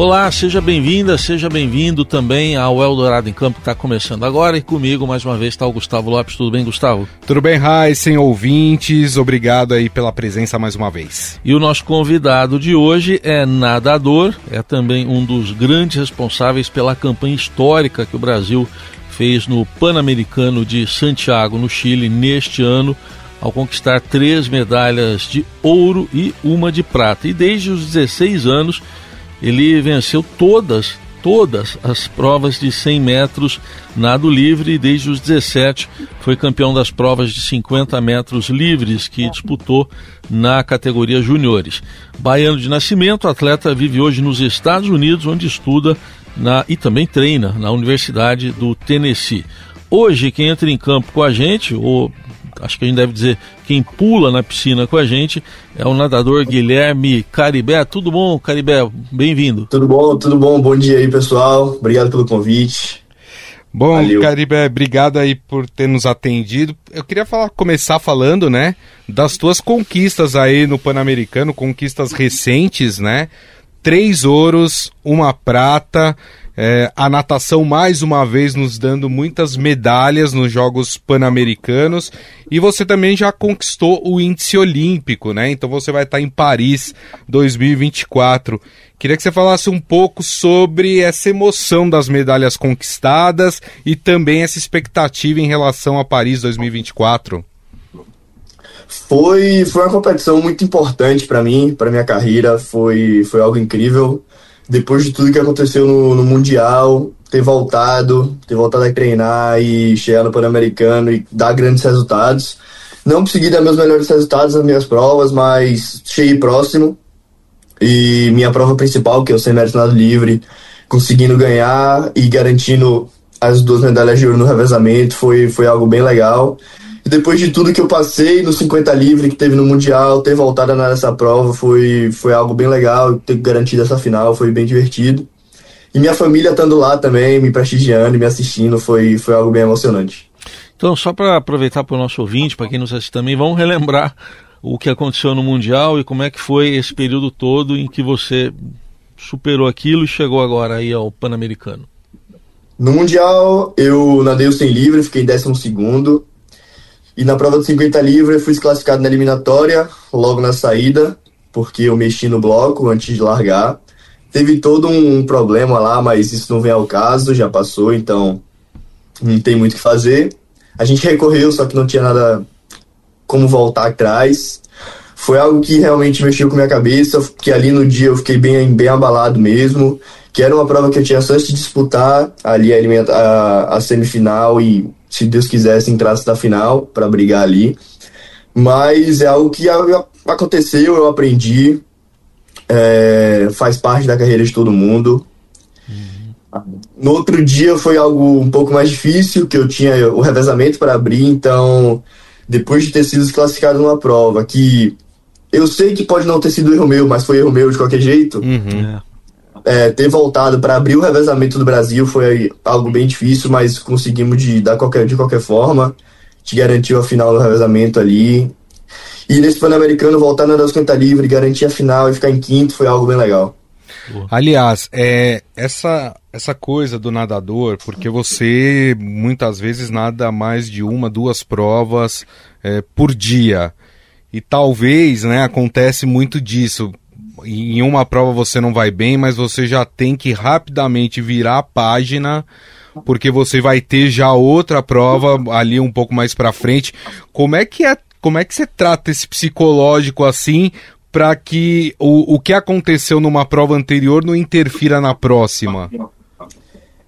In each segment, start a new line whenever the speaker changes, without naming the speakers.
Olá, seja bem-vinda, seja bem-vindo também ao Eldorado em Campo que está começando agora e comigo mais uma vez está o Gustavo Lopes. Tudo bem, Gustavo?
Tudo bem, Raíssen, ouvintes, obrigado aí pela presença mais uma vez.
E o nosso convidado de hoje é nadador, é também um dos grandes responsáveis pela campanha histórica que o Brasil fez no Pan-Americano de Santiago, no Chile, neste ano, ao conquistar três medalhas de ouro e uma de prata. E desde os 16 anos ele venceu todas, todas as provas de 100 metros nado livre e desde os 17 foi campeão das provas de 50 metros livres que disputou na categoria juniores. Baiano de nascimento, atleta vive hoje nos Estados Unidos, onde estuda na, e também treina na Universidade do Tennessee. Hoje, quem entra em campo com a gente, ou acho que a gente deve dizer quem pula na piscina com a gente é o nadador Guilherme Caribé. Tudo bom, Caribé? Bem-vindo.
Tudo bom, tudo bom. Bom dia aí, pessoal. Obrigado pelo convite.
Bom, Valeu. Caribé, obrigado aí por ter nos atendido. Eu queria falar, começar falando, né, das tuas conquistas aí no Pan-Americano, conquistas recentes, né? Três ouros, uma prata, é, a natação mais uma vez nos dando muitas medalhas nos Jogos Pan-Americanos e você também já conquistou o índice olímpico, né? Então você vai estar em Paris 2024. Queria que você falasse um pouco sobre essa emoção das medalhas conquistadas e também essa expectativa em relação a Paris 2024.
Foi, foi uma competição muito importante para mim, para minha carreira, foi, foi algo incrível depois de tudo que aconteceu no, no, Mundial, ter voltado, ter voltado a treinar e chegar no Pan-Americano e dar grandes resultados. Não consegui dar meus melhores resultados nas minhas provas, mas cheguei próximo. E minha prova principal, que é o 100 metros nado livre, conseguindo ganhar e garantindo as duas medalhas de ouro no revezamento, foi, foi algo bem legal. Depois de tudo que eu passei no 50 livre que teve no Mundial, ter voltado nessa prova foi, foi algo bem legal. Ter garantido essa final foi bem divertido. E minha família estando lá também, me prestigiando e me assistindo, foi, foi algo bem emocionante.
Então, só para aproveitar para o nosso ouvinte, para quem nos assiste também, vamos relembrar o que aconteceu no Mundial e como é que foi esse período todo em que você superou aquilo e chegou agora aí ao Pan-Americano.
No Mundial, eu nadei o 100 livre, fiquei em 12 segundo. E na prova de 50 livre eu fui desclassificado na eliminatória, logo na saída, porque eu mexi no bloco antes de largar. Teve todo um problema lá, mas isso não vem ao caso, já passou, então não tem muito o que fazer. A gente recorreu, só que não tinha nada como voltar atrás. Foi algo que realmente mexeu com minha cabeça, que ali no dia eu fiquei bem, bem abalado mesmo, que era uma prova que eu tinha chance de disputar ali a, a, a semifinal e se Deus quisesse, entrasse na final para brigar ali. Mas é algo que aconteceu, eu aprendi, é, faz parte da carreira de todo mundo. Uhum. No outro dia foi algo um pouco mais difícil, que eu tinha o revezamento para abrir, então depois de ter sido desclassificado numa prova, que eu sei que pode não ter sido erro meu, mas foi erro meu de qualquer jeito. Uhum. É é, ter voltado para abrir o revezamento do Brasil foi algo bem difícil, mas conseguimos de, dar qualquer, de qualquer forma. Te garantiu a final do revezamento ali. E nesse Pan-Americano, voltar na 250 livre, garantir a final e ficar em quinto foi algo bem legal.
Aliás, é, essa, essa coisa do nadador, porque você muitas vezes nada mais de uma, duas provas é, por dia. E talvez, né, acontece muito disso em uma prova você não vai bem, mas você já tem que rapidamente virar a página porque você vai ter já outra prova ali um pouco mais para frente. Como é que é, como é que você trata esse psicológico assim para que o, o que aconteceu numa prova anterior não interfira na próxima?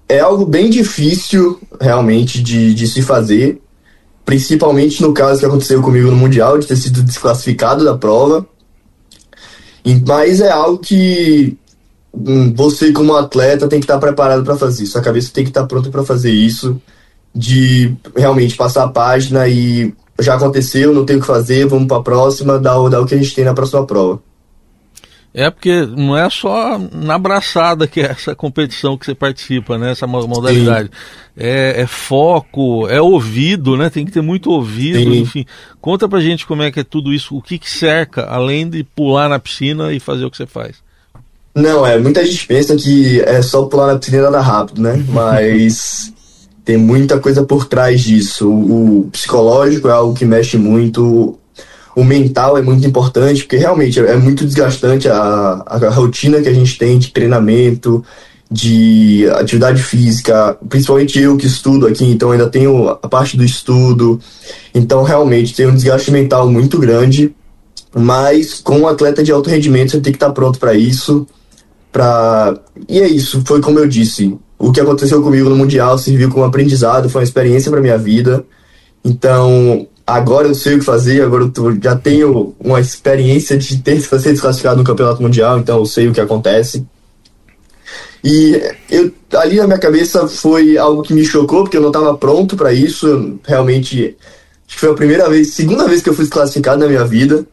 É algo bem difícil realmente de, de se fazer, principalmente no caso que aconteceu comigo no Mundial, de ter sido desclassificado da prova. Mas é algo que hum, você, como atleta, tem que estar preparado para fazer. Sua cabeça tem que estar pronta para fazer isso, de realmente passar a página e já aconteceu, não tem o que fazer, vamos para a próxima, dar, dar o que a gente tem na próxima prova.
É porque não é só na braçada que é essa competição que você participa, né? Essa modalidade. É, é, foco, é ouvido, né? Tem que ter muito ouvido, Sim. enfim. Conta pra gente como é que é tudo isso, o que, que cerca, além de pular na piscina e fazer o que você faz.
Não, é, muita gente pensa que é só pular na piscina e nadar rápido, né? Mas tem muita coisa por trás disso. O, o psicológico é algo que mexe muito, o mental é muito importante, porque realmente é muito desgastante a, a rotina que a gente tem de treinamento, de atividade física, principalmente eu que estudo aqui, então ainda tenho a parte do estudo, então realmente tem um desgaste mental muito grande, mas com um atleta de alto rendimento você tem que estar pronto para isso, para e é isso, foi como eu disse, o que aconteceu comigo no mundial serviu como aprendizado, foi uma experiência para minha vida, então agora eu sei o que fazer, agora eu já tenho uma experiência de ter se ser desclassificado no campeonato mundial, então eu sei o que acontece. E eu, ali na minha cabeça foi algo que me chocou, porque eu não estava pronto para isso. Eu, realmente, acho que foi a primeira vez, segunda vez que eu fui desclassificado na minha vida.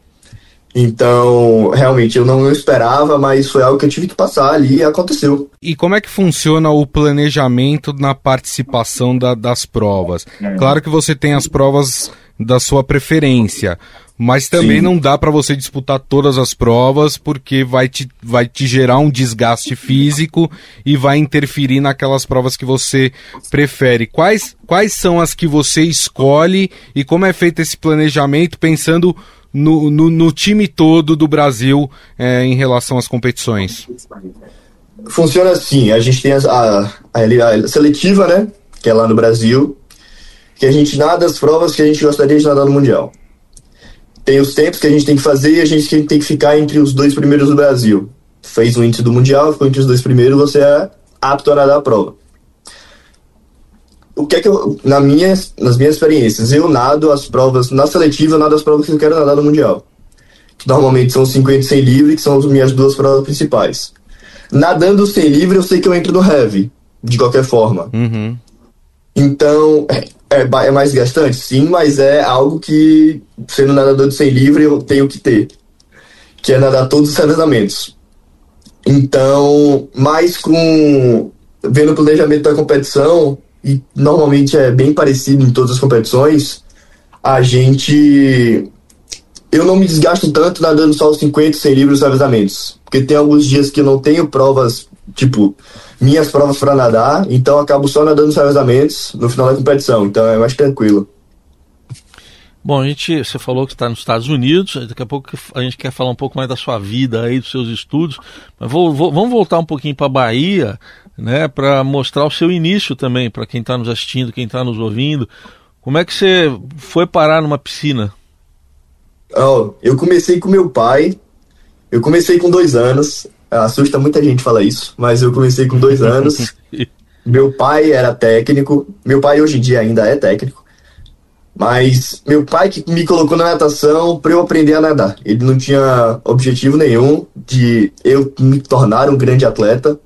Então, realmente, eu não esperava, mas foi algo que eu tive que passar ali e aconteceu.
E como é que funciona o planejamento na participação da, das provas? Claro que você tem as provas da sua preferência. Mas também Sim. não dá para você disputar todas as provas porque vai te, vai te gerar um desgaste físico e vai interferir naquelas provas que você prefere. Quais, quais são as que você escolhe e como é feito esse planejamento pensando no, no, no time todo do Brasil é, em relação às competições?
Funciona assim: a gente tem a, a, a seletiva, né? Que é lá no Brasil, que a gente nada as provas que a gente gostaria de nadar no Mundial. Tem os tempos que a gente tem que fazer e a gente tem que ficar entre os dois primeiros do Brasil. Fez o índice do Mundial, ficou entre os dois primeiros, você é apto a nadar a prova. O que é que eu, na minha, nas minhas experiências, eu nado as provas, na seletiva eu nado as provas que eu quero nadar no Mundial. Que normalmente são 50 e 100 livre, que são as minhas duas provas principais. Nadando sem livre, eu sei que eu entro no heavy, de qualquer forma.
Uhum.
Então, é, é mais gastante? Sim, mas é algo que, sendo nadador de 100 livre, eu tenho que ter. Que é nadar todos os revezamentos. Então, mais com. Vendo o planejamento da competição, e normalmente é bem parecido em todas as competições, a gente. Eu não me desgasto tanto nadando só os 50, 100 livros revezamentos. Porque tem alguns dias que eu não tenho provas, tipo, minhas provas para nadar, então acabo só nadando os revezamentos no final da competição, então é mais tranquilo.
Bom, a gente, você falou que está nos Estados Unidos, daqui a pouco a gente quer falar um pouco mais da sua vida aí, dos seus estudos, mas vou, vou, vamos voltar um pouquinho para a Bahia, né, para mostrar o seu início também, para quem está nos assistindo, quem está nos ouvindo. Como é que você foi parar numa piscina?
Oh, eu comecei com meu pai, eu comecei com dois anos, Assusta muita gente falar isso, mas eu comecei com dois anos. meu pai era técnico, meu pai hoje em dia ainda é técnico, mas meu pai que me colocou na natação para eu aprender a nadar. Ele não tinha objetivo nenhum de eu me tornar um grande atleta,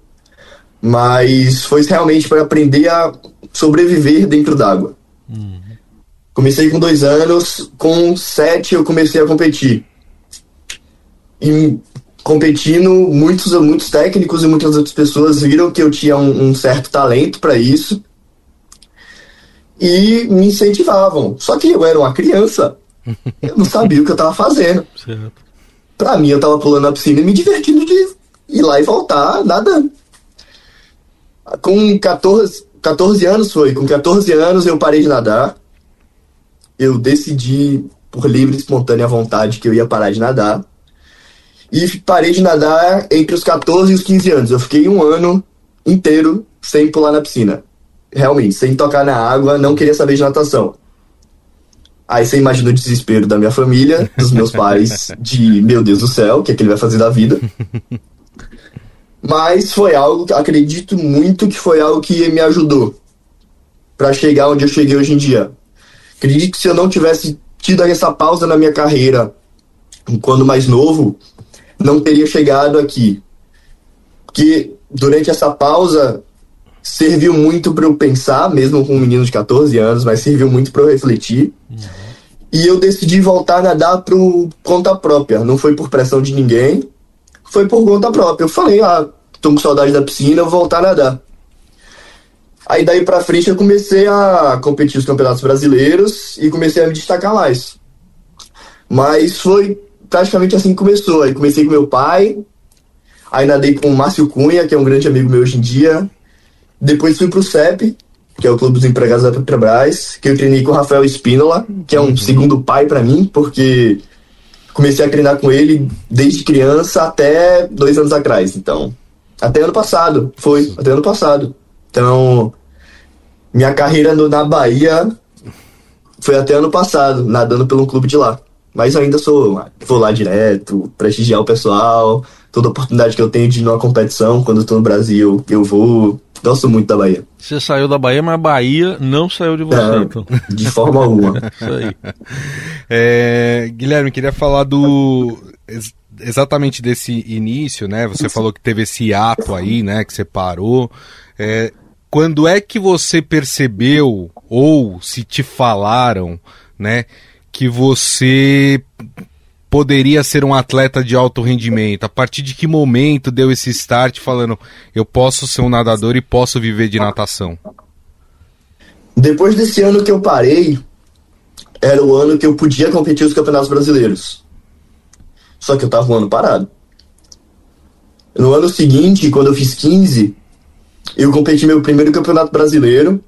mas foi realmente para aprender a sobreviver dentro d'água. Uhum. Comecei com dois anos, com sete eu comecei a competir. E competindo, muitos, muitos técnicos e muitas outras pessoas viram que eu tinha um, um certo talento para isso e me incentivavam. Só que eu era uma criança, eu não sabia o que eu estava fazendo. Para mim, eu estava pulando na piscina e me divertindo de ir lá e voltar nadando. Com 14, 14 anos foi, com 14 anos eu parei de nadar. Eu decidi, por livre e espontânea vontade, que eu ia parar de nadar e parei de nadar entre os 14 e os 15 anos. Eu fiquei um ano inteiro sem pular na piscina. Realmente, sem tocar na água, não queria saber de natação. Aí você imagina o desespero da minha família, dos meus pais, de meu Deus do céu, o que é que ele vai fazer da vida? Mas foi algo, acredito muito que foi algo que me ajudou para chegar onde eu cheguei hoje em dia. Acredito que se eu não tivesse tido essa pausa na minha carreira quando mais novo, não teria chegado aqui. Que durante essa pausa serviu muito para eu pensar, mesmo com um menino de 14 anos, mas serviu muito para eu refletir. Uhum. E eu decidi voltar a nadar por conta própria. Não foi por pressão de ninguém. foi por conta própria. Eu falei, ah, tô com saudade da piscina, vou voltar a nadar. Aí daí pra frente eu comecei a competir os campeonatos brasileiros e comecei a me destacar mais. Mas foi praticamente assim que começou. Aí comecei com meu pai, aí nadei com o Márcio Cunha, que é um grande amigo meu hoje em dia. Depois fui pro CEP, que é o Clube dos Empregados da Petrobras, que eu treinei com o Rafael Espínola, que é um uhum. segundo pai para mim, porque comecei a treinar com ele desde criança até dois anos atrás. Então, até ano passado, foi, até ano passado. Então, minha carreira no, na Bahia foi até ano passado, nadando pelo clube de lá. Mas ainda sou, vou lá direto, prestigiar o pessoal, toda oportunidade que eu tenho de ir numa competição, quando eu tô no Brasil, eu vou. Gosto muito da Bahia.
Você saiu da Bahia, mas a Bahia não saiu de você, não, então.
De forma alguma. Isso
aí. É, Guilherme, queria falar do exatamente desse início, né? Você falou que teve esse ato aí, né? Que você parou. É, quando é que você percebeu, ou se te falaram, né? Que você poderia ser um atleta de alto rendimento? A partir de que momento deu esse start falando, eu posso ser um nadador e posso viver de natação?
Depois desse ano que eu parei, era o ano que eu podia competir os campeonatos brasileiros. Só que eu tava um ano parado. No ano seguinte, quando eu fiz 15, eu competi meu primeiro campeonato brasileiro.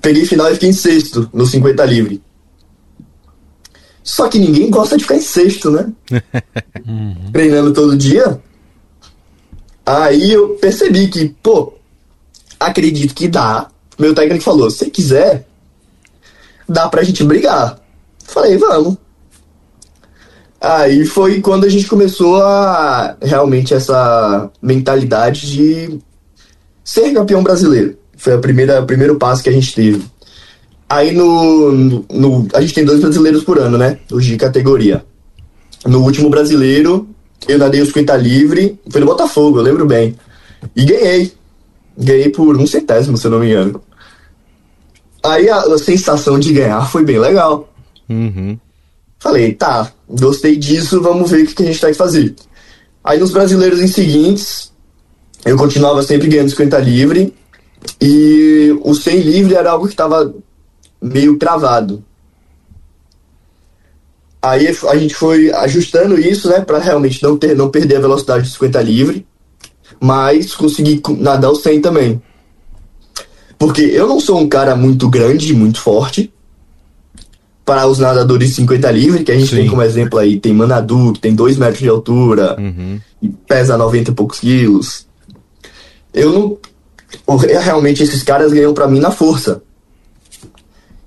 Peguei final e fiquei em sexto no 50 livre. Só que ninguém gosta de ficar em sexto, né? uhum. Treinando todo dia. Aí eu percebi que, pô, acredito que dá. Meu técnico falou: se quiser, dá pra gente brigar. Falei, vamos. Aí foi quando a gente começou a realmente essa mentalidade de ser campeão brasileiro. Foi a primeira, o primeiro passo que a gente teve. Aí no, no, no, A gente tem dois brasileiros por ano, né? Os de categoria. No último brasileiro, eu nadei os 50 livre, foi no Botafogo, eu lembro bem. E ganhei. Ganhei por um centésimo, se eu não me engano. Aí a, a sensação de ganhar foi bem legal. Uhum. Falei, tá, gostei disso, vamos ver o que, que a gente vai fazer. Aí nos brasileiros em seguintes, eu continuava sempre ganhando 50 livre. E o 100 livre era algo que estava meio travado. Aí a gente foi ajustando isso, né, para realmente não ter não perder a velocidade de 50 livre, mas conseguir nadar o 100 também. Porque eu não sou um cara muito grande, muito forte, para os nadadores de 50 livre, que a gente Sim. tem como exemplo aí, tem Manadu, que tem 2 metros de altura, uhum. e pesa 90 e poucos quilos. Eu não. Realmente esses caras ganham para mim na força.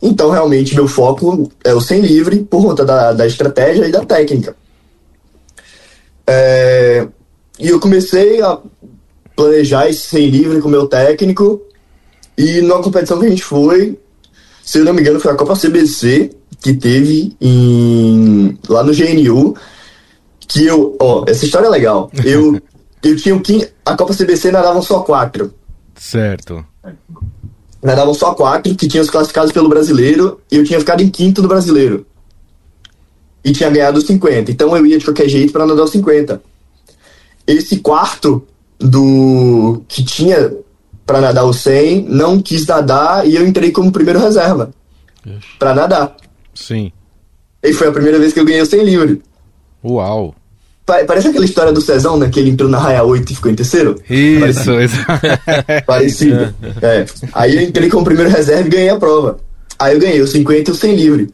Então, realmente, meu foco é o 100 livre por conta da, da estratégia e da técnica. É, e eu comecei a planejar esse 100 livre com o meu técnico. E numa competição que a gente foi, se eu não me engano, foi a Copa CBC, que teve em, lá no GNU. Que eu. Ó, essa história é legal. Eu, eu tinha o que A Copa CBC nadavam só quatro.
Certo
nadavam só quatro, que tinham os classificados pelo brasileiro, e eu tinha ficado em quinto no brasileiro. E tinha ganhado os 50. Então eu ia de qualquer jeito para nadar os 50. Esse quarto do que tinha para nadar os 100 não quis nadar e eu entrei como primeiro reserva para nadar.
Sim.
E foi a primeira vez que eu ganhei o 100 livre.
Uau.
Parece aquela história do Cezão, né? Que ele entrou na raia 8 e ficou em terceiro.
Isso,
isso. Parecido. É. Aí eu entrei como primeiro reserva e ganhei a prova. Aí eu ganhei os 50 e o 100 livre.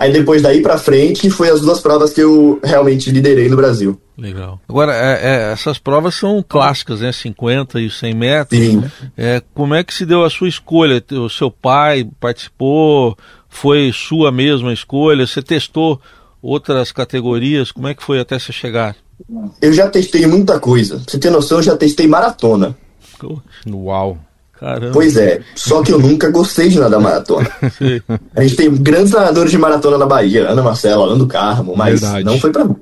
Aí depois daí pra frente foi as duas provas que eu realmente liderei no Brasil.
Legal. Agora, é, é, essas provas são clássicas, né? 50 e 100 metros. Sim. É, como é que se deu a sua escolha? O seu pai participou? Foi sua mesma escolha? Você testou outras categorias? Como é que foi até você chegar?
Eu já testei muita coisa. Pra você ter noção, eu já testei maratona.
Uau.
Caramba. Pois é, só que eu nunca gostei de nadar maratona. a gente tem grandes nadadores de maratona na Bahia, Ana Marcela, Ana do Carmo, mas Verdade. não foi pra mim.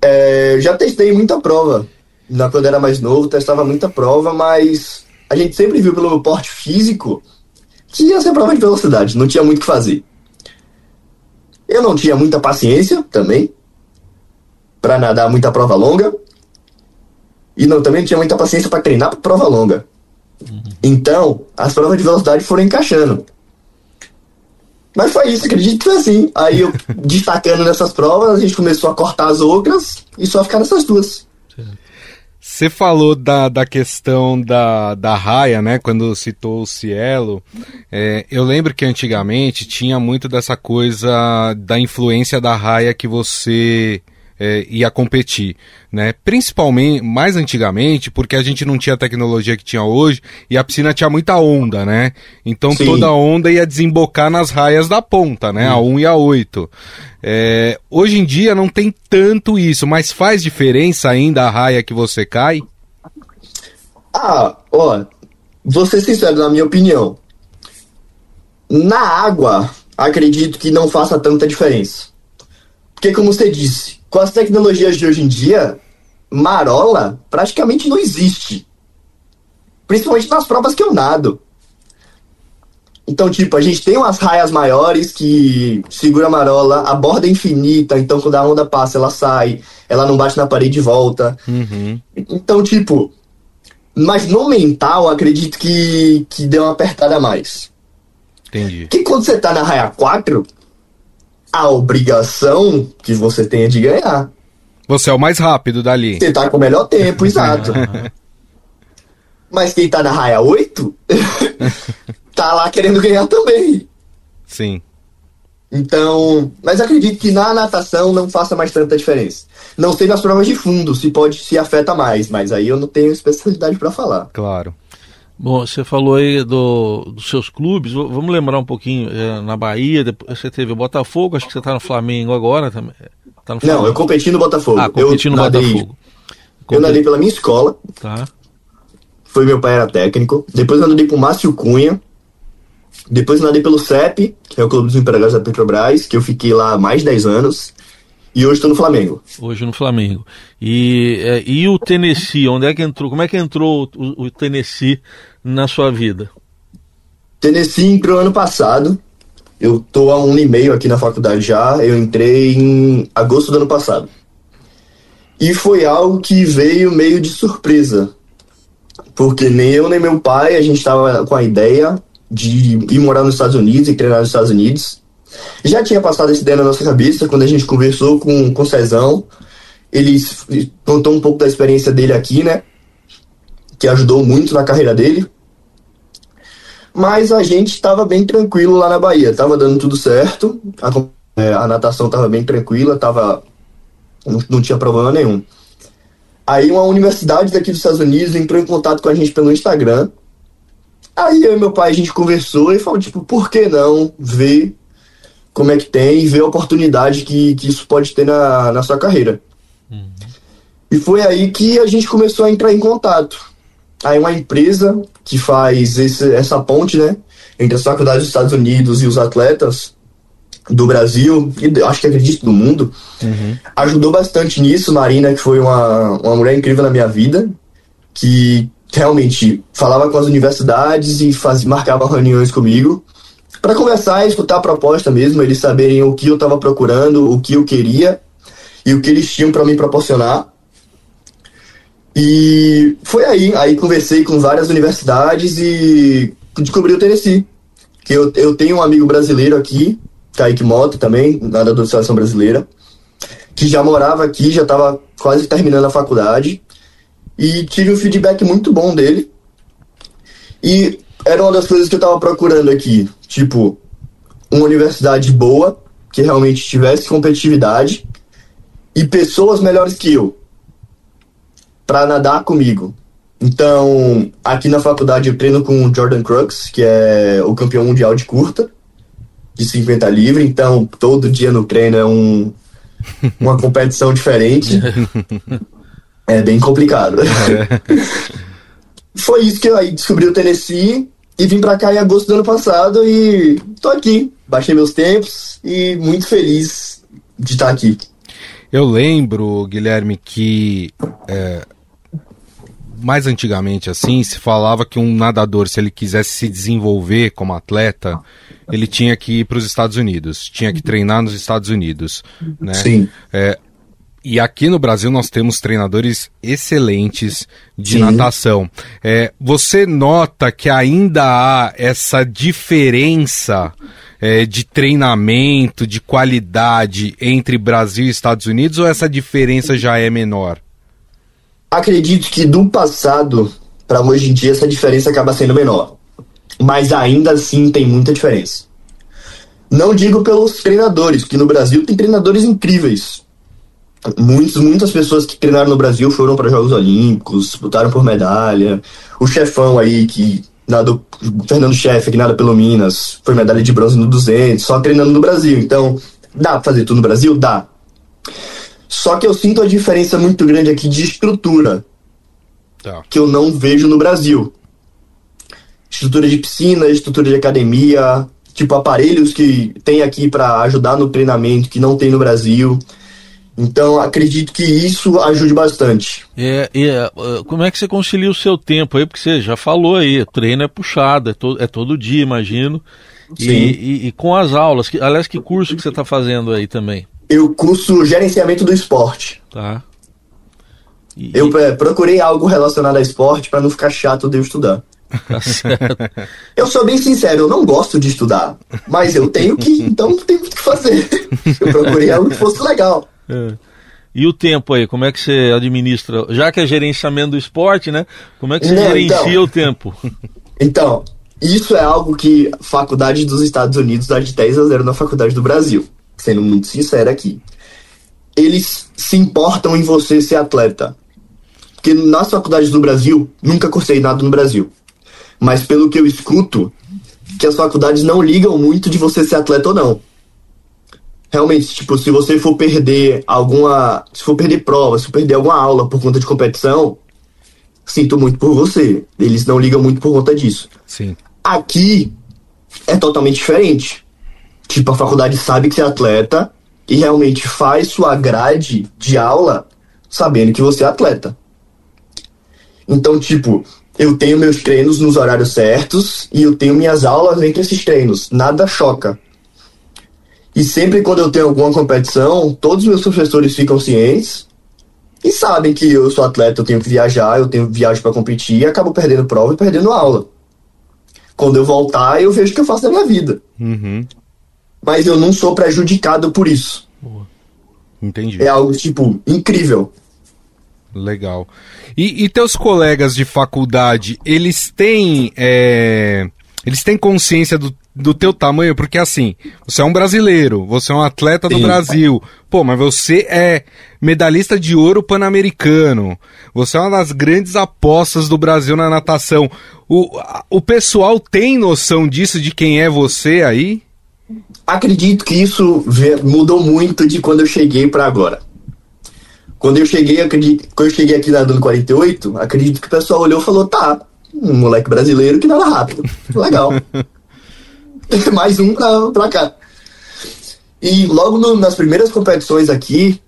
É, já testei muita prova. Na, quando era mais novo, testava muita prova, mas a gente sempre viu pelo meu porte físico que ia ser prova de velocidade, não tinha muito o que fazer. Eu não tinha muita paciência também. para nadar muita prova longa. E não, também não tinha muita paciência para treinar para prova longa. Uhum. Então, as provas de velocidade foram encaixando. Mas foi isso, acredito que foi assim. Aí eu destacando nessas provas, a gente começou a cortar as outras e só ficar nessas duas.
Você falou da, da questão da, da raia, né? Quando citou o Cielo. É, eu lembro que antigamente tinha muito dessa coisa da influência da raia que você é, ia competir, né? Principalmente, mais antigamente, porque a gente não tinha a tecnologia que tinha hoje e a piscina tinha muita onda, né? Então Sim. toda a onda ia desembocar nas raias da ponta, né? A 1 e a 8. É, hoje em dia não tem tanto isso, mas faz diferença ainda a raia que você cai?
Ah, ó, vou ser sincero na minha opinião. Na água, acredito que não faça tanta diferença. Porque como você disse, com as tecnologias de hoje em dia, marola praticamente não existe. Principalmente nas provas que eu nado. Então, tipo, a gente tem umas raias maiores que segura a marola, a borda é infinita, então quando a onda passa, ela sai, ela não bate na parede e volta. Uhum. Então, tipo, mas no mental, acredito que, que deu uma apertada a mais.
Entendi.
Que quando você tá na raia 4, a obrigação que você tem é de ganhar.
Você é o mais rápido dali.
Você tá com o melhor tempo, exato. Mas quem tá na raia 8 tá lá querendo ganhar também.
Sim.
Então, mas acredito que na natação não faça mais tanta diferença. Não sei nas provas de fundo se pode se afeta mais, mas aí eu não tenho especialidade para falar.
Claro.
Bom, você falou aí do, dos seus clubes, vamos lembrar um pouquinho, é, na Bahia, depois você teve o Botafogo, acho que você está no Flamengo agora também.
Tá no Não, eu competi no Botafogo.
Ah, competi
eu
no nadei, Botafogo.
Eu nadei pela minha escola.
Tá.
Foi meu pai era técnico. Depois eu nadei pro Márcio Cunha. Depois eu nadei pelo CEP, que é o Clube dos Empregados da Petrobras, que eu fiquei lá mais de 10 anos. E hoje estou no Flamengo.
Hoje no Flamengo. E, é, e o Tennessee, onde é que entrou? Como é que entrou o, o Tennessee na sua vida?
Tennessee entrou ano passado. Eu tô há um ano e meio aqui na faculdade já. Eu entrei em agosto do ano passado. E foi algo que veio meio de surpresa. Porque nem eu nem meu pai, a gente estava com a ideia de ir morar nos Estados Unidos e treinar nos Estados Unidos. Já tinha passado essa ideia na nossa cabeça quando a gente conversou com, com o Cezão. Ele contou um pouco da experiência dele aqui, né? Que ajudou muito na carreira dele. Mas a gente estava bem tranquilo lá na Bahia. Tava dando tudo certo. A, é, a natação estava bem tranquila, tava, não, não tinha problema nenhum. Aí uma universidade daqui dos Estados Unidos entrou em contato com a gente pelo Instagram. Aí eu e meu pai a gente conversou e falou, tipo, por que não ver como é que tem e ver a oportunidade que, que isso pode ter na, na sua carreira. Uhum. E foi aí que a gente começou a entrar em contato. Aí uma empresa que faz esse, essa ponte, né, entre as faculdades dos Estados Unidos e os atletas do Brasil, e acho que acredito do mundo, uhum. ajudou bastante nisso. Marina, que foi uma, uma mulher incrível na minha vida, que realmente falava com as universidades e faz, marcava reuniões comigo para conversar e escutar a proposta mesmo, eles saberem o que eu estava procurando, o que eu queria e o que eles tinham para me proporcionar. E foi aí, aí conversei com várias universidades e descobri o Tennessee. Que eu, eu tenho um amigo brasileiro aqui, Kaique Mota também, nadador de seleção brasileira, que já morava aqui, já estava quase terminando a faculdade. E tive um feedback muito bom dele. E era uma das coisas que eu estava procurando aqui. Tipo, uma universidade boa, que realmente tivesse competitividade, e pessoas melhores que eu para nadar comigo. Então, aqui na faculdade eu treino com o Jordan Crooks, que é o campeão mundial de curta, de 50 livre. Então, todo dia no treino é um, uma competição diferente. É bem complicado. Foi isso que eu aí descobri o Tennessee e vim para cá em agosto do ano passado e tô aqui. Baixei meus tempos e muito feliz de estar aqui.
Eu lembro, Guilherme, que é, mais antigamente assim se falava que um nadador, se ele quisesse se desenvolver como atleta, ele tinha que ir para os Estados Unidos, tinha que treinar nos Estados Unidos, né?
Sim.
É, E aqui no Brasil nós temos treinadores excelentes de Sim. natação. É, você nota que ainda há essa diferença é, de treinamento, de qualidade entre Brasil e Estados Unidos ou essa diferença já é menor?
Acredito que do passado para hoje em dia essa diferença acaba sendo menor. Mas ainda assim tem muita diferença. Não digo pelos treinadores, que no Brasil tem treinadores incríveis. Muitos, muitas pessoas que treinaram no Brasil foram para Jogos Olímpicos, lutaram por medalha. O chefão aí que nada, Fernando Chefe, que nada pelo Minas, foi medalha de bronze no 200, só treinando no Brasil. Então, dá pra fazer tudo no Brasil? Dá. Só que eu sinto a diferença muito grande aqui de estrutura, tá. que eu não vejo no Brasil. Estrutura de piscina, estrutura de academia, tipo aparelhos que tem aqui para ajudar no treinamento que não tem no Brasil. Então, acredito que isso ajude bastante.
É, é, como é que você concilia o seu tempo aí? Porque você já falou aí, treino é puxado, é, to, é todo dia, imagino. E, e, e, com as aulas, que, aliás, que curso que você está fazendo aí também?
Eu curso gerenciamento do esporte.
Tá.
E, eu é, procurei algo relacionado a esporte para não ficar chato de eu estudar. Tá eu sou bem sincero, eu não gosto de estudar, mas eu tenho que, então tenho que fazer. Eu procurei algo que fosse legal.
É. E o tempo aí, como é que você administra? Já que é gerenciamento do esporte, né? Como é que você Não, gerencia então, o tempo?
Então, isso é algo que a faculdade dos Estados Unidos dá de 10 a 0 na faculdade do Brasil. Sendo muito sincero aqui. Eles se importam em você ser atleta. Porque nas faculdades do Brasil, nunca cursei nada no Brasil. Mas pelo que eu escuto, que as faculdades não ligam muito de você ser atleta ou não realmente, tipo, se você for perder alguma. Se for perder prova, se for perder alguma aula por conta de competição, sinto muito por você. Eles não ligam muito por conta disso.
Sim.
Aqui é totalmente diferente. Tipo, a faculdade sabe que você é atleta e realmente faz sua grade de aula sabendo que você é atleta. Então, tipo, eu tenho meus treinos nos horários certos e eu tenho minhas aulas entre esses treinos. Nada choca. E sempre quando eu tenho alguma competição, todos os meus professores ficam cientes e sabem que eu sou atleta, eu tenho que viajar, eu tenho viagem para competir e acabo perdendo prova e perdendo aula. Quando eu voltar, eu vejo o que eu faço da minha vida.
Uhum.
Mas eu não sou prejudicado por isso.
Boa. Entendi.
É algo, tipo, incrível.
Legal. E, e teus colegas de faculdade, eles têm. É, eles têm consciência do do teu tamanho, porque assim, você é um brasileiro, você é um atleta do Sim. Brasil, pô, mas você é medalhista de ouro pan-americano, você é uma das grandes apostas do Brasil na natação. O, o pessoal tem noção disso, de quem é você aí?
Acredito que isso mudou muito de quando eu cheguei para agora. Quando eu cheguei, acredito, quando eu cheguei aqui nadando 48, acredito que o pessoal olhou e falou: tá, um moleque brasileiro que nada rápido. Legal. mais um pra, pra cá. E logo no, nas primeiras competições aqui,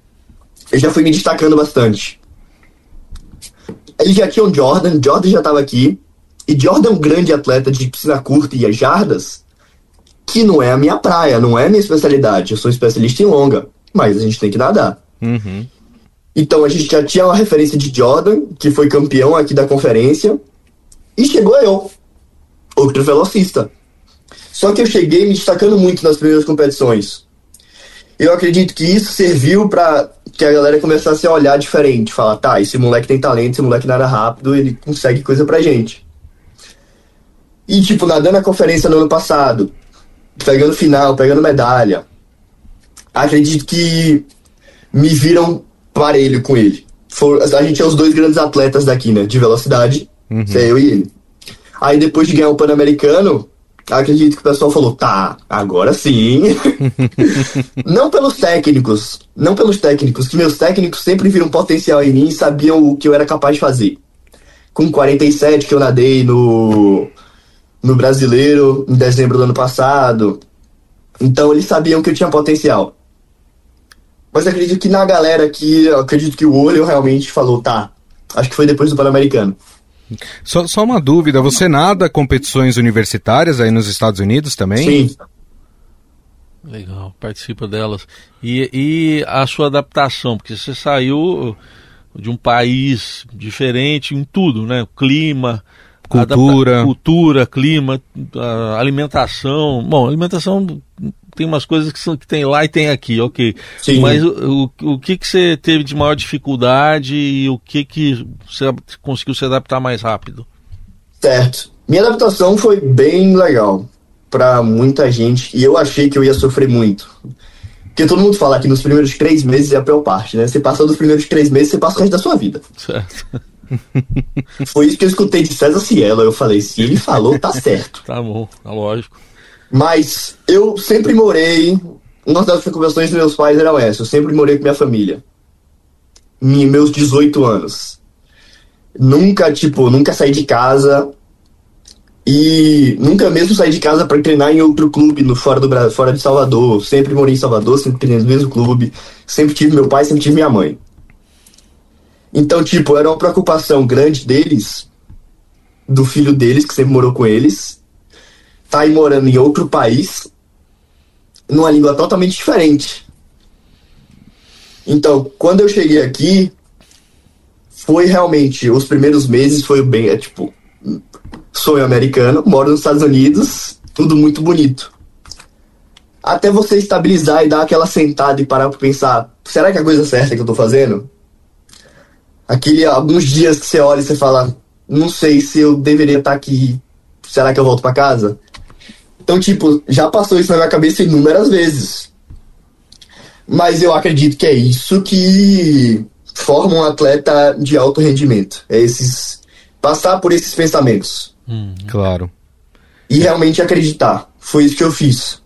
eu já fui me destacando bastante. Eles já tinham Jordan, Jordan já estava aqui, e Jordan é um grande atleta de piscina curta e as jardas, que não é a minha praia, não é a minha especialidade. Eu sou especialista em longa, mas a gente tem que nadar.
Uhum.
Então a gente já tinha uma referência de Jordan, que foi campeão aqui da conferência, e chegou eu, outro velocista. Só que eu cheguei me destacando muito nas primeiras competições. Eu acredito que isso serviu para que a galera começasse a olhar diferente, falar, tá, esse moleque tem talento, esse moleque nada rápido, ele consegue coisa pra gente. E tipo, nadando a conferência no ano passado, pegando final, pegando medalha, acredito que me viram parelho com ele. For, a gente é os dois grandes atletas daqui, né? De velocidade, uhum. é eu e ele. Aí depois de ganhar o Pan-Americano, acredito que o pessoal falou, tá, agora sim. não pelos técnicos, não pelos técnicos, que meus técnicos sempre viram potencial em mim e sabiam o que eu era capaz de fazer. Com 47 que eu nadei no, no brasileiro em dezembro do ano passado. Então eles sabiam que eu tinha potencial. Mas acredito que na galera aqui, acredito que o olho realmente falou, tá, acho que foi depois do Pan-Americano.
Só, só uma dúvida, você nada competições universitárias aí nos Estados Unidos também?
Sim.
Legal, participa delas. E, e a sua adaptação, porque você saiu de um país diferente em tudo, né? Clima,
cultura,
cultura, clima, alimentação. Bom, alimentação tem umas coisas que, são, que tem lá e tem aqui, ok. Sim. Mas o, o, o que, que você teve de maior dificuldade e o que, que você conseguiu se adaptar mais rápido?
Certo. Minha adaptação foi bem legal para muita gente e eu achei que eu ia sofrer muito. Porque todo mundo fala que nos primeiros três meses é a pior parte, né? Você passa dos primeiros três meses, você passa o resto da sua vida. Certo. Foi isso que eu escutei de César Cielo. Eu falei, se ele falou, tá certo.
tá bom, tá lógico.
Mas eu sempre morei. Uma das preocupações dos meus pais era essa. Eu sempre morei com minha família. Em meus 18 anos. Nunca, tipo, nunca saí de casa. E nunca mesmo saí de casa para treinar em outro clube no fora do Brasil, fora de Salvador. Sempre morei em Salvador, sempre treinei no mesmo clube. Sempre tive meu pai, sempre tive minha mãe. Então, tipo, era uma preocupação grande deles, do filho deles, que sempre morou com eles, tá aí morando em outro país, numa língua totalmente diferente. Então, quando eu cheguei aqui, foi realmente, os primeiros meses foi bem, é tipo, sonho americano, moro nos Estados Unidos, tudo muito bonito. Até você estabilizar e dar aquela sentada e parar pra pensar, será que é a coisa certa que eu tô fazendo? Aquele alguns dias que você olha e você fala, não sei se eu deveria estar aqui, será que eu volto para casa? Então, tipo, já passou isso na minha cabeça inúmeras vezes. Mas eu acredito que é isso que forma um atleta de alto rendimento. É esses passar por esses pensamentos.
Hum, claro.
E realmente acreditar. Foi isso que eu fiz.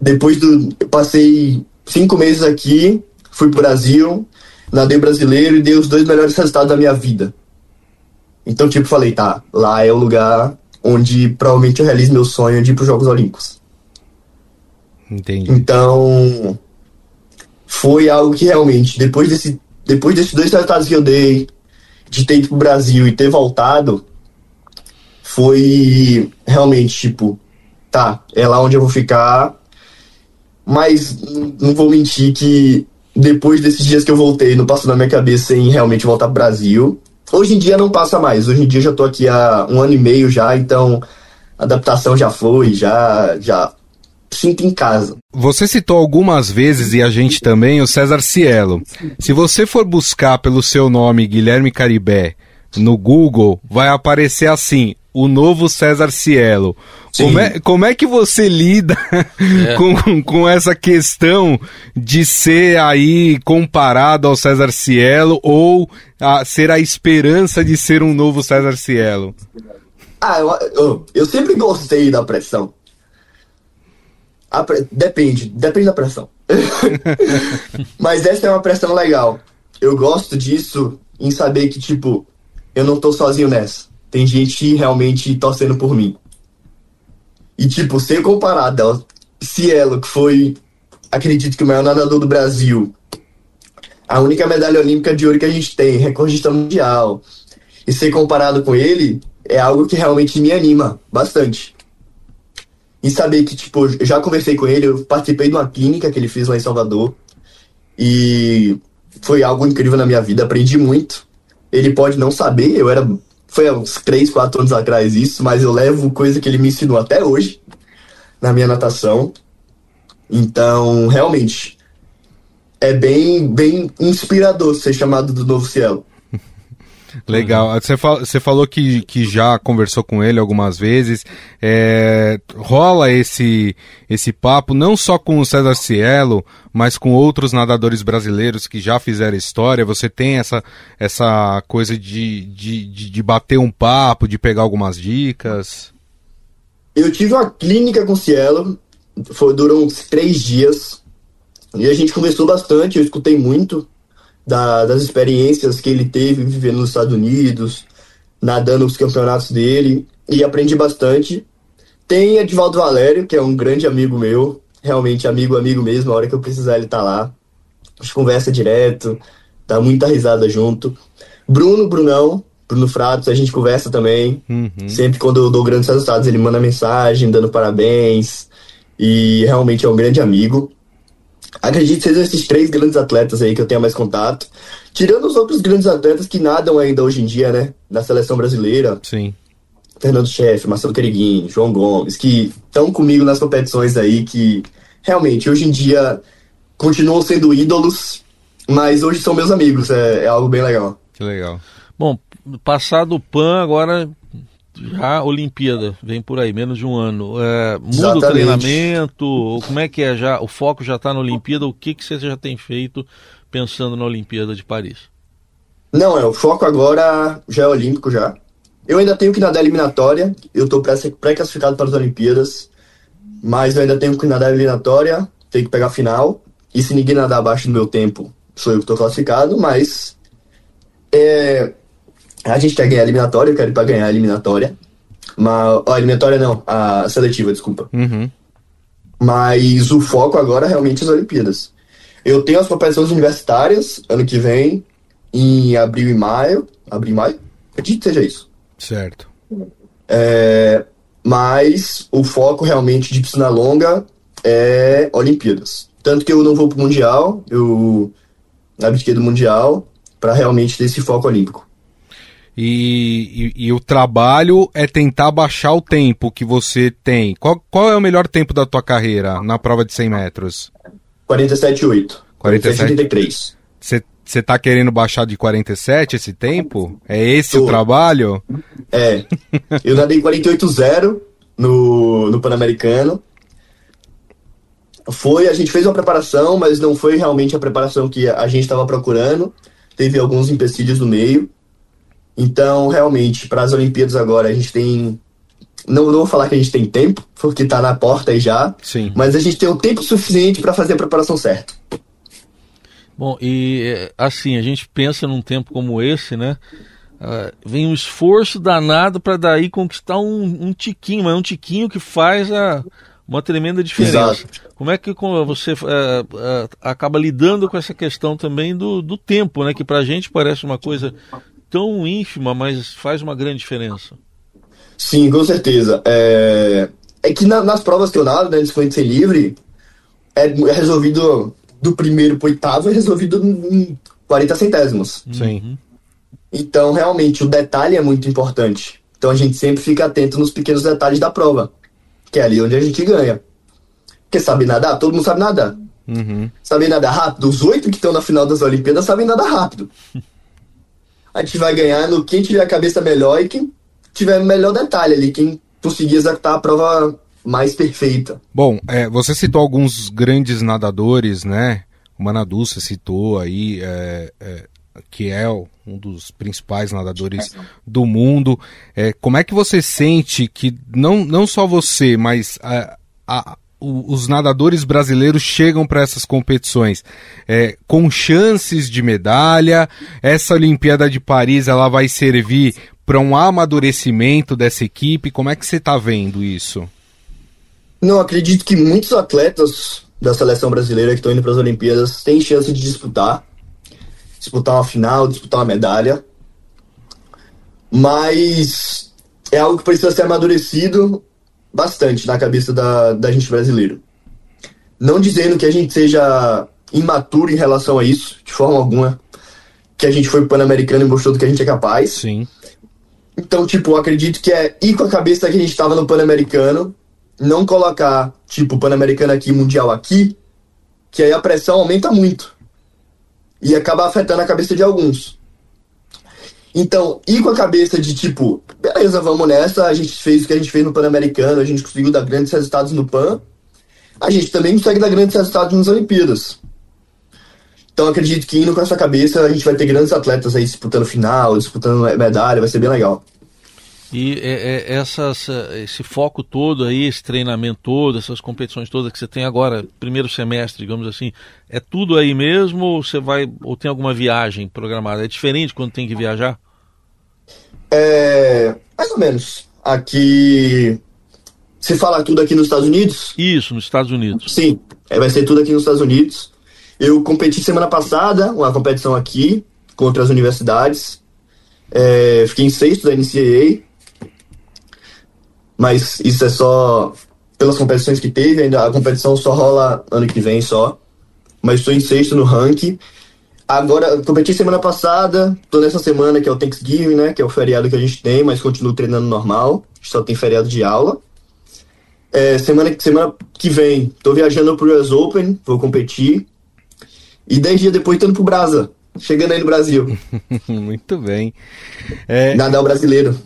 Depois do. Eu passei cinco meses aqui, fui pro Brasil, nadei brasileiro e dei os dois melhores resultados da minha vida. Então, tipo, falei, tá, lá é o lugar onde provavelmente eu realizo meu sonho de ir para os Jogos Olímpicos.
Entendi.
Então, foi algo que realmente, depois, desse, depois desses dois resultados que eu dei, de ter ido pro Brasil e ter voltado, foi realmente, tipo, tá, é lá onde eu vou ficar, mas não vou mentir que depois desses dias que eu voltei, não passou na minha cabeça em realmente voltar pro Brasil. Hoje em dia não passa mais. Hoje em dia já tô aqui há um ano e meio já, então a adaptação já foi, já já sinto em casa.
Você citou algumas vezes e a gente também o César Cielo. Se você for buscar pelo seu nome Guilherme Caribé no Google, vai aparecer assim: o novo César Cielo. Como é, como é que você lida é. com, com essa questão de ser aí comparado ao César Cielo ou a, ser a esperança de ser um novo César Cielo?
Ah, eu, eu, eu sempre gostei da pressão. Pre... Depende, depende da pressão. Mas essa é uma pressão legal. Eu gosto disso em saber que, tipo, eu não tô sozinho nessa tem gente realmente torcendo por mim. E, tipo, ser comparado ao Cielo, que foi, acredito que o maior nadador do Brasil, a única medalha olímpica de ouro que a gente tem, recordista mundial, e ser comparado com ele é algo que realmente me anima bastante. E saber que, tipo, eu já conversei com ele, eu participei de uma clínica que ele fez lá em Salvador, e foi algo incrível na minha vida, aprendi muito. Ele pode não saber, eu era foi há uns 3, 4 anos atrás isso, mas eu levo coisa que ele me ensinou até hoje na minha natação. Então, realmente, é bem, bem inspirador ser chamado do Novo Cielo.
Legal. Você, fal você falou que, que já conversou com ele algumas vezes. É, rola esse, esse papo não só com o César Cielo, mas com outros nadadores brasileiros que já fizeram história. Você tem essa, essa coisa de, de, de, de bater um papo, de pegar algumas dicas?
Eu tive uma clínica com o Cielo, foi, durou uns três dias. E a gente conversou bastante, eu escutei muito da, das experiências que ele teve vivendo nos Estados Unidos, nadando os campeonatos dele, e aprendi bastante. Tem Edvaldo Valério, que é um grande amigo meu, realmente amigo, amigo mesmo, a hora que eu precisar ele tá lá. A gente conversa direto, dá muita risada junto. Bruno, Brunão, Bruno Fratos, a gente conversa também. Uhum. Sempre quando eu dou grandes resultados, ele manda mensagem, dando parabéns. e realmente é um grande amigo. Acredito que sejam esses três grandes atletas aí que eu tenho mais contato. Tirando os outros grandes atletas que nadam ainda hoje em dia, né? Na seleção brasileira.
Sim.
Fernando Chefe, Marcelo Quereguin, João Gomes, que estão comigo nas competições aí, que realmente hoje em dia continuam sendo ídolos, mas hoje são meus amigos, é, é algo bem legal.
Que legal.
Bom, passado o PAN, agora já a Olimpíada, vem por aí, menos de um ano. É, muda Exatamente. o treinamento? Como é que é já? O foco já está na Olimpíada? O que, que você já tem feito pensando na Olimpíada de Paris?
Não, é, o foco agora já é olímpico já. Eu ainda tenho que nadar eliminatória, eu estou pré-classificado para as Olimpíadas, mas eu ainda tenho que nadar eliminatória, tenho que pegar a final, e se ninguém nadar abaixo do meu tempo, sou eu que estou classificado, mas é, a gente quer ganhar a eliminatória, eu quero ir para ganhar a eliminatória, mas, a eliminatória não, a seletiva, desculpa.
Uhum.
Mas o foco agora é realmente as Olimpíadas. Eu tenho as competições universitárias ano que vem, em abril e maio. Abril e maio? Acredito que seja isso.
Certo.
É, mas o foco realmente de piscina longa é Olimpíadas. Tanto que eu não vou pro Mundial, eu abdiquei do Mundial para realmente ter esse foco olímpico.
E, e, e, o trabalho é tentar baixar o tempo que você tem. Qual, qual é o melhor tempo da tua carreira na prova de 100 metros?
47,8. 47,83.
Você você tá querendo baixar de 47 esse tempo? É esse Tô. o trabalho?
É. Eu nadei 48,0 no, no Pan-Americano. Foi, a gente fez uma preparação, mas não foi realmente a preparação que a gente estava procurando. Teve alguns empecilhos no meio. Então, realmente, para as Olimpíadas agora, a gente tem. Não, não vou falar que a gente tem tempo, porque está na porta aí já.
Sim.
Mas a gente tem o tempo suficiente para fazer a preparação certa.
Bom, e é, assim, a gente pensa num tempo como esse, né? Uh, vem um esforço danado para daí conquistar um, um, tiquinho, mas é um tiquinho que faz a, uma tremenda diferença. Exato. Como é que você uh, uh, acaba lidando com essa questão também do, do tempo, né? Que para a gente parece uma coisa tão ínfima, mas faz uma grande diferença.
Sim, com certeza. É, é que na, nas provas que eu nado, né, de 50 livre, é, é resolvido do primeiro pro oitavo é resolvido em 40 centésimos.
Sim. Uhum.
Então, realmente, o detalhe é muito importante. Então, a gente sempre fica atento nos pequenos detalhes da prova, que é ali onde a gente ganha. Porque sabe nadar? Todo mundo sabe nadar.
Uhum.
Sabe nadar rápido? Os oito que estão na final das Olimpíadas sabem nadar rápido. a gente vai ganhar no quem tiver a cabeça melhor e quem tiver melhor detalhe ali, quem conseguir executar a prova mais perfeita.
Bom, é, você citou alguns grandes nadadores, né? O Manadu você citou aí, é, é, que é um dos principais nadadores do mundo. É, como é que você sente que não, não só você, mas a, a, os nadadores brasileiros chegam para essas competições é, com chances de medalha. Essa Olimpíada de Paris ela vai servir para um amadurecimento dessa equipe. Como é que você está vendo isso?
Não, acredito que muitos atletas da seleção brasileira que estão indo para as Olimpíadas têm chance de disputar. Disputar uma final, disputar uma medalha. Mas é algo que precisa ser amadurecido bastante na cabeça da, da gente brasileiro. Não dizendo que a gente seja imaturo em relação a isso, de forma alguma. Que a gente foi pan-americano e mostrou do que a gente é capaz.
Sim.
Então, tipo, acredito que é ir com a cabeça que a gente estava no pan-americano não colocar, tipo, Pan-Americano aqui, Mundial aqui, que aí a pressão aumenta muito. E acaba afetando a cabeça de alguns. Então, ir com a cabeça de tipo, beleza, vamos nessa, a gente fez o que a gente fez no Pan-Americano, a gente conseguiu dar grandes resultados no Pan, a gente também consegue dar grandes resultados nas Olimpíadas. Então, acredito que indo com essa cabeça, a gente vai ter grandes atletas aí disputando final, disputando medalha, vai ser bem legal.
E é, é, essas, esse foco todo aí, esse treinamento todo, essas competições todas que você tem agora, primeiro semestre, digamos assim, é tudo aí mesmo ou você vai ou tem alguma viagem programada? É diferente quando tem que viajar?
É, mais ou menos. Aqui você fala tudo aqui nos Estados Unidos?
Isso, nos Estados Unidos.
Sim, é, vai ser tudo aqui nos Estados Unidos. Eu competi semana passada, uma competição aqui, contra as universidades. É, fiquei em sexto da NCAA mas isso é só pelas competições que teve, ainda a competição só rola ano que vem só. Mas estou em sexto no ranking. Agora, competi semana passada, tô nessa semana que é o Thanksgiving, né? Que é o feriado que a gente tem, mas continuo treinando normal. Só tem feriado de aula. É, semana, semana que vem, tô viajando pro US Open, vou competir. E dez dias depois tô indo pro Brasa, chegando aí no Brasil.
Muito bem.
É... Nadal brasileiro.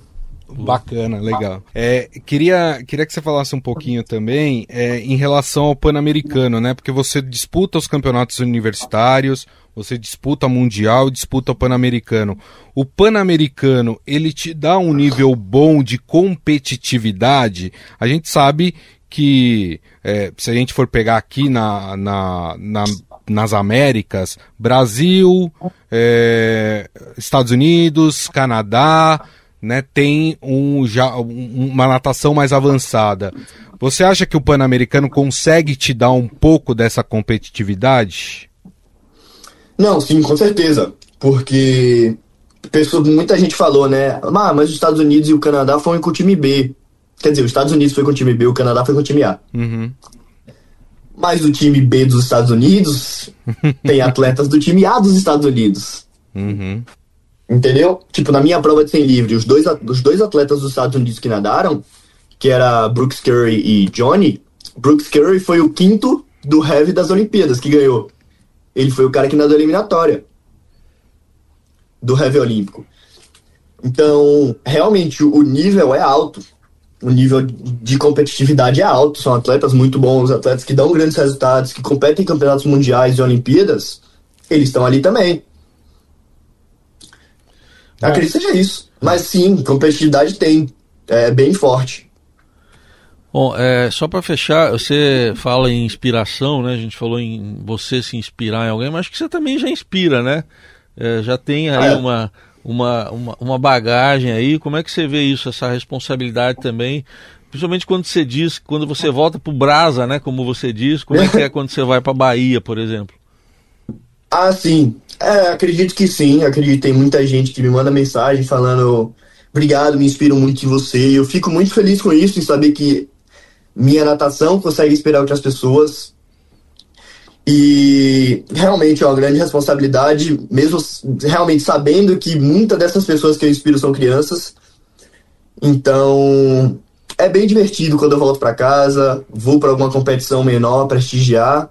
Bacana, legal. É, queria, queria que você falasse um pouquinho também é, em relação ao Pan-Americano, né? Porque você disputa os campeonatos universitários, você disputa Mundial disputa Pan-Americano. O Pan-Americano, ele te dá um nível bom de competitividade? A gente sabe que, é, se a gente for pegar aqui na, na, na nas Américas, Brasil, é, Estados Unidos, Canadá, né, tem um, já, uma natação mais avançada. Você acha que o Pan-Americano consegue te dar um pouco dessa competitividade?
Não, sim, com certeza. Porque pessoa, muita gente falou, né? Ah, mas os Estados Unidos e o Canadá foram com o time B. Quer dizer, os Estados Unidos foi com o time B, o Canadá foi com o time A.
Uhum.
Mas o time B dos Estados Unidos tem atletas do time A dos Estados Unidos.
Uhum.
Entendeu? Tipo, na minha prova de 100 livre, os dois, os dois atletas dos Estados Unidos que nadaram, que era Brooks Curry e Johnny, Brooks Curry foi o quinto do heavy das Olimpíadas que ganhou. Ele foi o cara que nadou a eliminatória do heavy olímpico. Então, realmente, o nível é alto. O nível de competitividade é alto. São atletas muito bons, atletas que dão grandes resultados, que competem em campeonatos mundiais e Olimpíadas. Eles estão ali também. Acredito que seja isso. Mas sim, competitividade tem. É bem forte.
Bom, é, só para fechar, você fala em inspiração, né? A gente falou em você se inspirar em alguém, mas acho que você também já inspira, né? É, já tem aí ah, é. uma, uma, uma, uma, bagagem aí. Como é que você vê isso, essa responsabilidade também? Principalmente quando você diz, quando você volta pro Brasa, né? Como você diz, como é que é quando você vai para Bahia, por exemplo?
Ah, sim. É, acredito que sim. Acredito que tem muita gente que me manda mensagem falando obrigado, me inspiro muito em você. Eu fico muito feliz com isso, em saber que minha natação consegue inspirar outras pessoas. E realmente é uma grande responsabilidade, mesmo realmente sabendo que muitas dessas pessoas que eu inspiro são crianças. Então, é bem divertido quando eu volto para casa, vou para alguma competição menor, prestigiar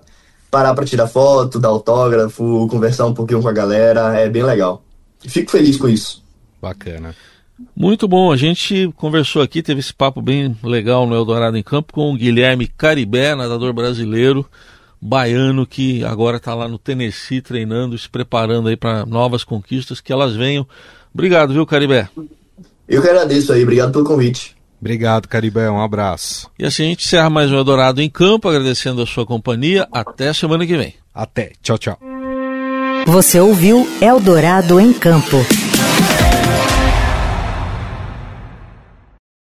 parar para tirar foto, dar autógrafo, conversar um pouquinho com a galera, é bem legal. Fico feliz com isso.
Bacana.
Muito bom, a gente conversou aqui, teve esse papo bem legal no Eldorado em Campo com o Guilherme Caribé, nadador brasileiro, baiano que agora está lá no Tennessee treinando, se preparando aí para novas conquistas, que elas venham. Obrigado, viu, Caribé?
Eu que agradeço aí, obrigado pelo convite.
Obrigado, Caribé. Um abraço.
E assim a gente encerra mais um Eldorado em Campo, agradecendo a sua companhia. Até semana que vem.
Até. Tchau, tchau.
Você ouviu Eldorado em Campo.